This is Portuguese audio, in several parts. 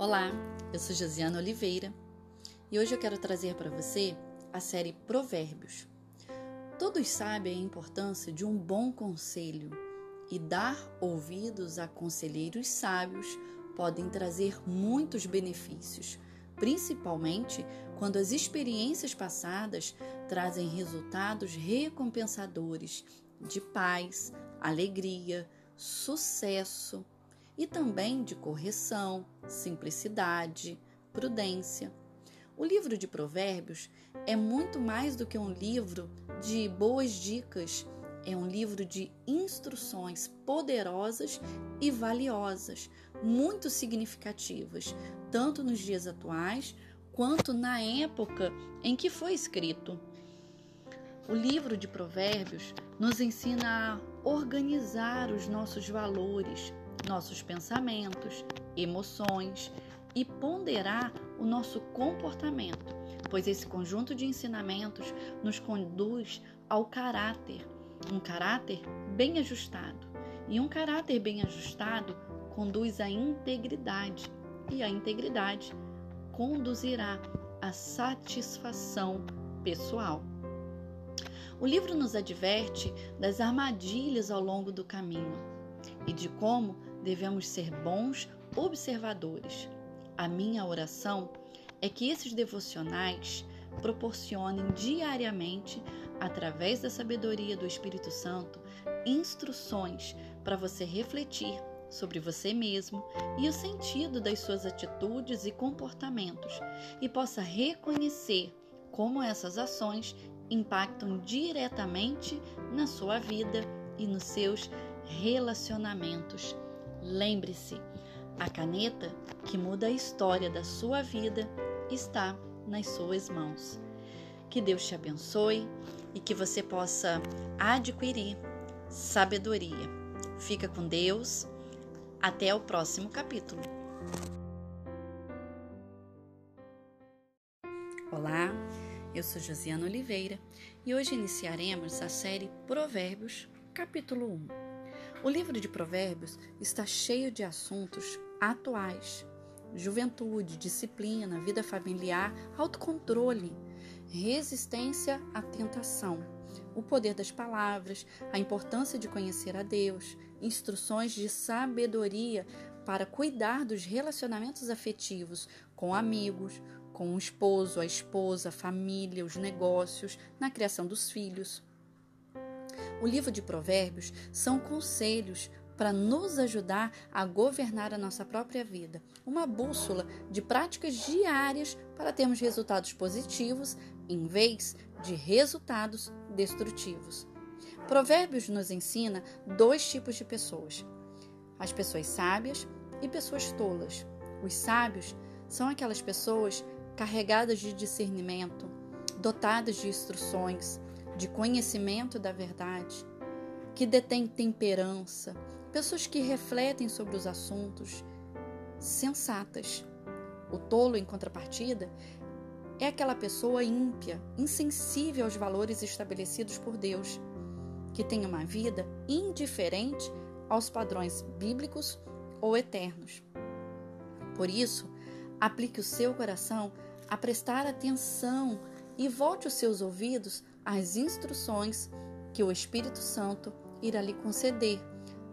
Olá, eu sou Josiana Oliveira e hoje eu quero trazer para você a série Provérbios. Todos sabem a importância de um bom conselho e dar ouvidos a conselheiros sábios podem trazer muitos benefícios, principalmente quando as experiências passadas trazem resultados recompensadores de paz, alegria, sucesso e também de correção, simplicidade, prudência. O livro de Provérbios é muito mais do que um livro de boas dicas, é um livro de instruções poderosas e valiosas, muito significativas, tanto nos dias atuais quanto na época em que foi escrito. O livro de Provérbios nos ensina a organizar os nossos valores, nossos pensamentos, emoções e ponderar o nosso comportamento, pois esse conjunto de ensinamentos nos conduz ao caráter, um caráter bem ajustado. E um caráter bem ajustado conduz à integridade, e a integridade conduzirá à satisfação pessoal. O livro nos adverte das armadilhas ao longo do caminho e de como devemos ser bons observadores. A minha oração é que esses devocionais proporcionem diariamente, através da sabedoria do Espírito Santo, instruções para você refletir sobre você mesmo e o sentido das suas atitudes e comportamentos e possa reconhecer como essas ações impactam diretamente na sua vida e nos seus relacionamentos. Lembre-se, a caneta que muda a história da sua vida está nas suas mãos. Que Deus te abençoe e que você possa adquirir sabedoria. Fica com Deus. Até o próximo capítulo. Olá, eu sou Josiana Oliveira e hoje iniciaremos a série Provérbios, capítulo 1. O livro de Provérbios está cheio de assuntos atuais: juventude, disciplina, vida familiar, autocontrole, resistência à tentação, o poder das palavras, a importância de conhecer a Deus, instruções de sabedoria para cuidar dos relacionamentos afetivos com amigos, com o esposo, a esposa, a família, os negócios, na criação dos filhos. O livro de Provérbios são conselhos para nos ajudar a governar a nossa própria vida, uma bússola de práticas diárias para termos resultados positivos em vez de resultados destrutivos. Provérbios nos ensina dois tipos de pessoas: as pessoas sábias e pessoas tolas. Os sábios são aquelas pessoas carregadas de discernimento, dotadas de instruções, de conhecimento da verdade, que detêm temperança, pessoas que refletem sobre os assuntos, sensatas. O tolo, em contrapartida, é aquela pessoa ímpia, insensível aos valores estabelecidos por Deus, que tem uma vida indiferente aos padrões bíblicos ou eternos. Por isso, aplique o seu coração a prestar atenção e volte os seus ouvidos as instruções que o Espírito Santo irá lhe conceder,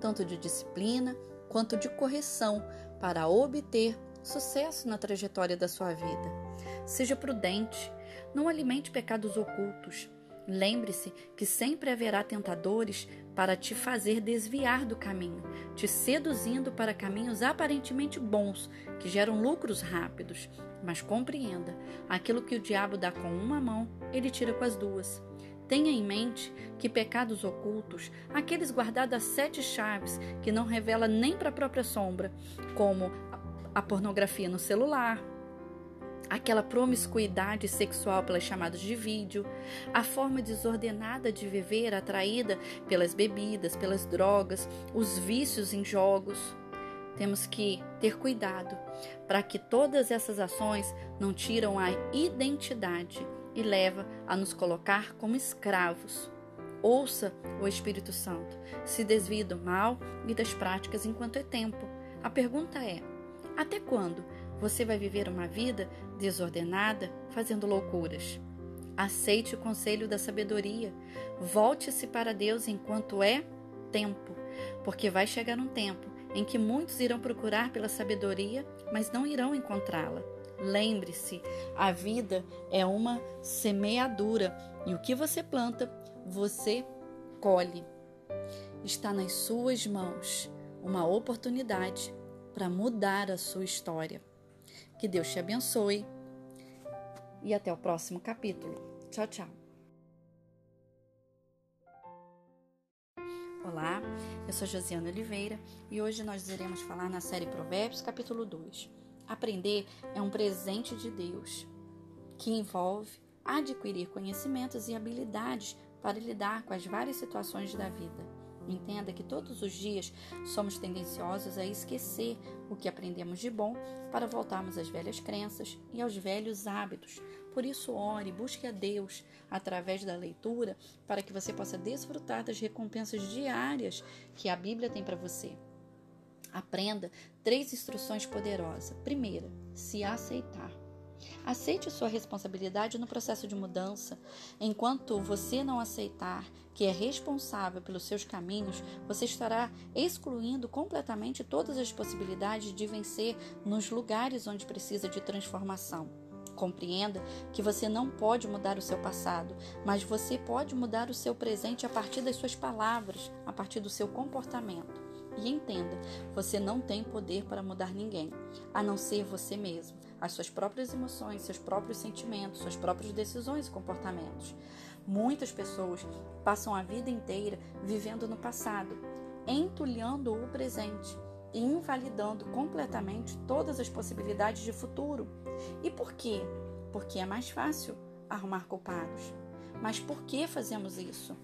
tanto de disciplina quanto de correção, para obter sucesso na trajetória da sua vida. Seja prudente, não alimente pecados ocultos. Lembre-se que sempre haverá tentadores para te fazer desviar do caminho, te seduzindo para caminhos aparentemente bons, que geram lucros rápidos. Mas compreenda: aquilo que o diabo dá com uma mão, ele tira com as duas. Tenha em mente que pecados ocultos, aqueles guardados a sete chaves que não revela nem para a própria sombra, como a pornografia no celular, aquela promiscuidade sexual pelas chamadas de vídeo, a forma desordenada de viver atraída pelas bebidas, pelas drogas, os vícios em jogos. Temos que ter cuidado para que todas essas ações não tiram a identidade e leva a nos colocar como escravos. Ouça o Espírito Santo, se desvie do mal e das práticas enquanto é tempo. A pergunta é: até quando você vai viver uma vida desordenada, fazendo loucuras. Aceite o conselho da sabedoria. Volte-se para Deus enquanto é tempo, porque vai chegar um tempo em que muitos irão procurar pela sabedoria, mas não irão encontrá-la. Lembre-se, a vida é uma semeadura e o que você planta, você colhe. Está nas suas mãos uma oportunidade para mudar a sua história. Que Deus te abençoe e até o próximo capítulo. Tchau, tchau. Olá, eu sou Josiana Oliveira e hoje nós iremos falar na série Provérbios, capítulo 2. Aprender é um presente de Deus que envolve adquirir conhecimentos e habilidades para lidar com as várias situações da vida. Entenda que todos os dias somos tendenciosos a esquecer o que aprendemos de bom para voltarmos às velhas crenças e aos velhos hábitos. Por isso, ore, busque a Deus através da leitura para que você possa desfrutar das recompensas diárias que a Bíblia tem para você. Aprenda três instruções poderosas. Primeira, se aceitar. Aceite sua responsabilidade no processo de mudança. Enquanto você não aceitar que é responsável pelos seus caminhos, você estará excluindo completamente todas as possibilidades de vencer nos lugares onde precisa de transformação. Compreenda que você não pode mudar o seu passado, mas você pode mudar o seu presente a partir das suas palavras, a partir do seu comportamento. E entenda, você não tem poder para mudar ninguém, a não ser você mesmo as suas próprias emoções, seus próprios sentimentos, suas próprias decisões e comportamentos. Muitas pessoas passam a vida inteira vivendo no passado, entulhando o presente e invalidando completamente todas as possibilidades de futuro. E por quê? Porque é mais fácil arrumar culpados. Mas por que fazemos isso?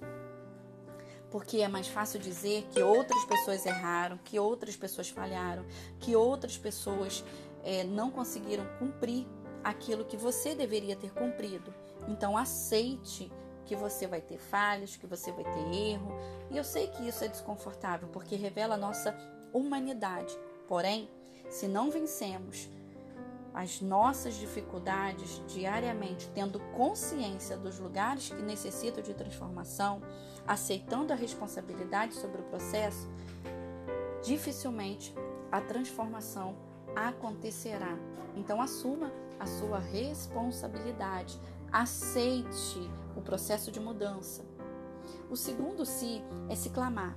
Porque é mais fácil dizer que outras pessoas erraram, que outras pessoas falharam, que outras pessoas é, não conseguiram cumprir aquilo que você deveria ter cumprido. Então aceite que você vai ter falhas, que você vai ter erro. E eu sei que isso é desconfortável porque revela a nossa humanidade. Porém, se não vencemos as nossas dificuldades diariamente, tendo consciência dos lugares que necessitam de transformação, aceitando a responsabilidade sobre o processo, dificilmente a transformação acontecerá. Então, assuma a sua responsabilidade. Aceite o processo de mudança. O segundo se é se clamar.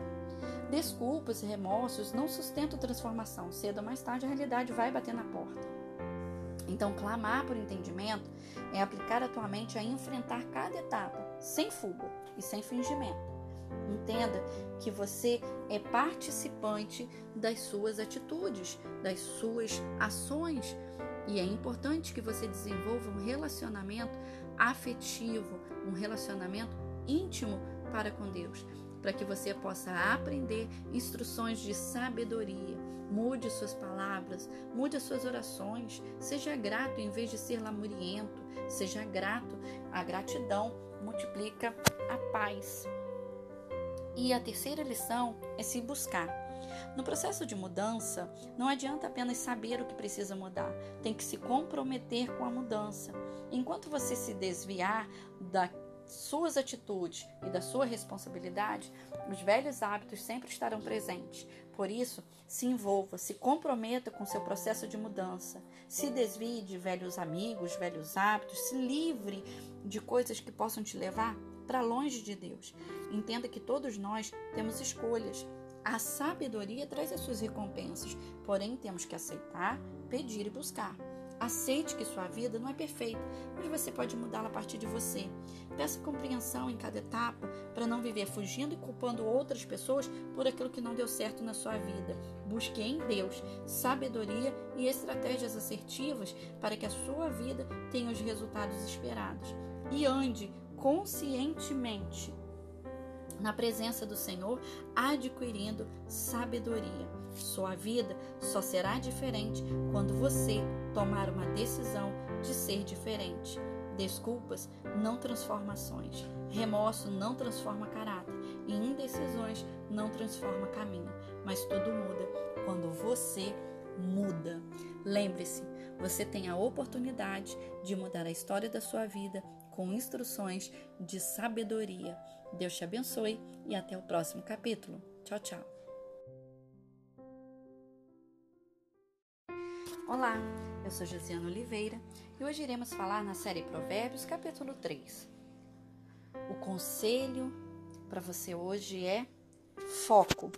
Desculpas e remorsos não sustentam transformação. Cedo ou mais tarde a realidade vai bater na porta. Então, clamar por entendimento é aplicar a tua mente a enfrentar cada etapa, sem fuga e sem fingimento. Entenda que você é participante das suas atitudes, das suas ações. E é importante que você desenvolva um relacionamento afetivo, um relacionamento íntimo para com Deus, para que você possa aprender instruções de sabedoria. Mude suas palavras, mude as suas orações, seja grato em vez de ser lamuriento, seja grato. A gratidão multiplica a paz. E a terceira lição é se buscar. No processo de mudança, não adianta apenas saber o que precisa mudar, tem que se comprometer com a mudança. Enquanto você se desviar das suas atitudes e da sua responsabilidade, os velhos hábitos sempre estarão presentes. Por isso, se envolva, se comprometa com seu processo de mudança. Se desvie de velhos amigos, velhos hábitos, se livre de coisas que possam te levar para longe de Deus. Entenda que todos nós temos escolhas. A sabedoria traz as suas recompensas, porém temos que aceitar, pedir e buscar. Aceite que sua vida não é perfeita, mas você pode mudá-la a partir de você. Peça compreensão em cada etapa para não viver fugindo e culpando outras pessoas por aquilo que não deu certo na sua vida. Busque em Deus sabedoria e estratégias assertivas para que a sua vida tenha os resultados esperados. E ande conscientemente na presença do Senhor, adquirindo sabedoria. Sua vida só será diferente quando você tomar uma decisão de ser diferente. Desculpas não transformações. Remorso não transforma caráter. E indecisões não transforma caminho. Mas tudo muda quando você muda. Lembre-se, você tem a oportunidade de mudar a história da sua vida com instruções de sabedoria. Deus te abençoe e até o próximo capítulo. Tchau, tchau. Olá, eu sou Josiana Oliveira e hoje iremos falar na série Provérbios, capítulo 3. O conselho para você hoje é foco.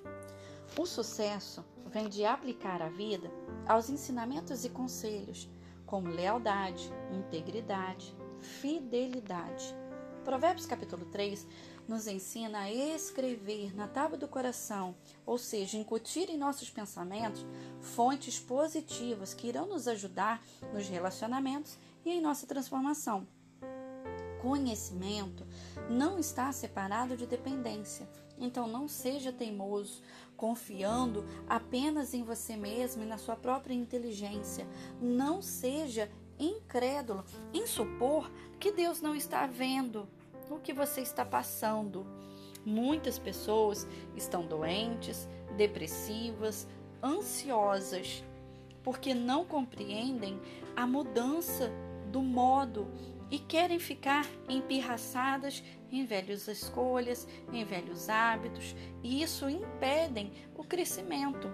O sucesso vem de aplicar a vida aos ensinamentos e conselhos, como lealdade, integridade, fidelidade. Provérbios capítulo 3 nos ensina a escrever na tábua do coração, ou seja, incutir em nossos pensamentos fontes positivas que irão nos ajudar nos relacionamentos e em nossa transformação. Conhecimento não está separado de dependência. Então não seja teimoso, confiando apenas em você mesmo e na sua própria inteligência. Não seja incrédulo em supor que Deus não está vendo o que você está passando. Muitas pessoas estão doentes, depressivas, ansiosas, porque não compreendem a mudança do modo e querem ficar empirraçadas em velhas escolhas, em velhos hábitos, e isso impedem o crescimento.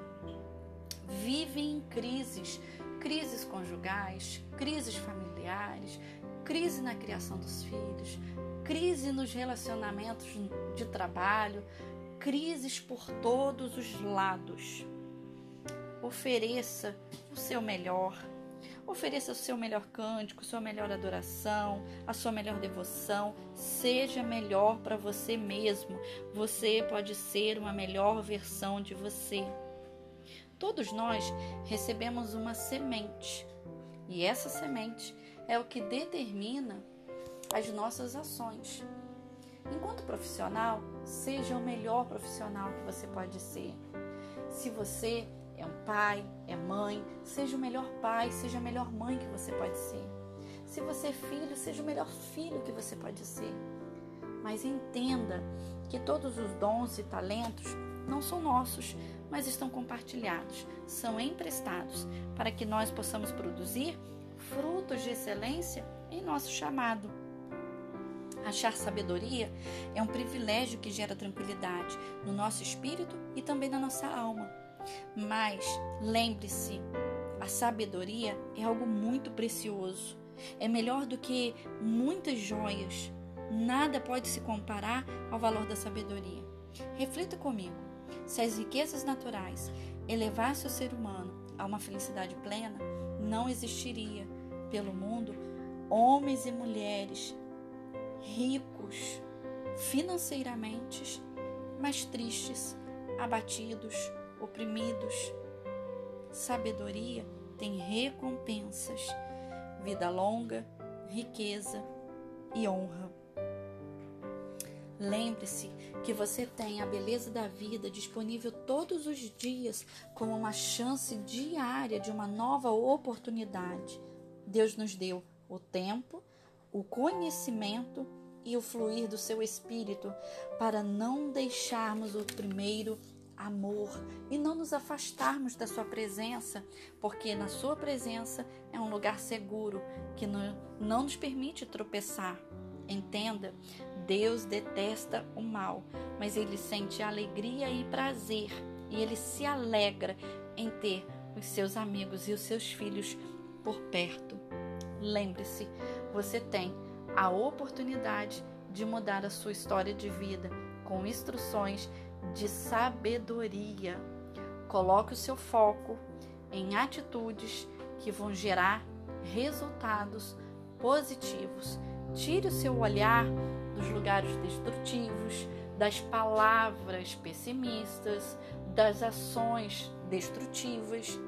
Vivem em crises, crises conjugais, crises familiares, crise na criação dos filhos, crise nos relacionamentos de trabalho, crises por todos os lados. Ofereça o seu melhor Ofereça o seu melhor cântico, sua melhor adoração, a sua melhor devoção. Seja melhor para você mesmo. Você pode ser uma melhor versão de você. Todos nós recebemos uma semente, e essa semente é o que determina as nossas ações. Enquanto profissional, seja o melhor profissional que você pode ser. Se você é um pai, é mãe, seja o melhor pai, seja a melhor mãe que você pode ser. Se você é filho, seja o melhor filho que você pode ser. Mas entenda que todos os dons e talentos não são nossos, mas estão compartilhados, são emprestados para que nós possamos produzir frutos de excelência em nosso chamado. Achar sabedoria é um privilégio que gera tranquilidade no nosso espírito e também na nossa alma. Mas lembre-se, a sabedoria é algo muito precioso. É melhor do que muitas joias. Nada pode se comparar ao valor da sabedoria. Reflita comigo: se as riquezas naturais elevassem o ser humano a uma felicidade plena, não existiria pelo mundo homens e mulheres ricos financeiramente, mas tristes, abatidos, oprimidos. Sabedoria tem recompensas, vida longa, riqueza e honra. Lembre-se que você tem a beleza da vida disponível todos os dias como uma chance diária de uma nova oportunidade. Deus nos deu o tempo, o conhecimento e o fluir do seu espírito para não deixarmos o primeiro amor e não nos afastarmos da Sua presença, porque na Sua presença é um lugar seguro que não, não nos permite tropeçar. Entenda, Deus detesta o mal, mas Ele sente alegria e prazer e Ele se alegra em ter os seus amigos e os seus filhos por perto. Lembre-se, você tem a oportunidade de mudar a sua história de vida com instruções de sabedoria. Coloque o seu foco em atitudes que vão gerar resultados positivos. Tire o seu olhar dos lugares destrutivos, das palavras pessimistas, das ações destrutivas.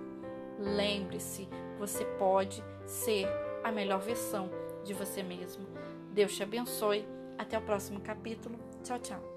Lembre-se, você pode ser a melhor versão de você mesmo. Deus te abençoe. Até o próximo capítulo. Tchau, tchau.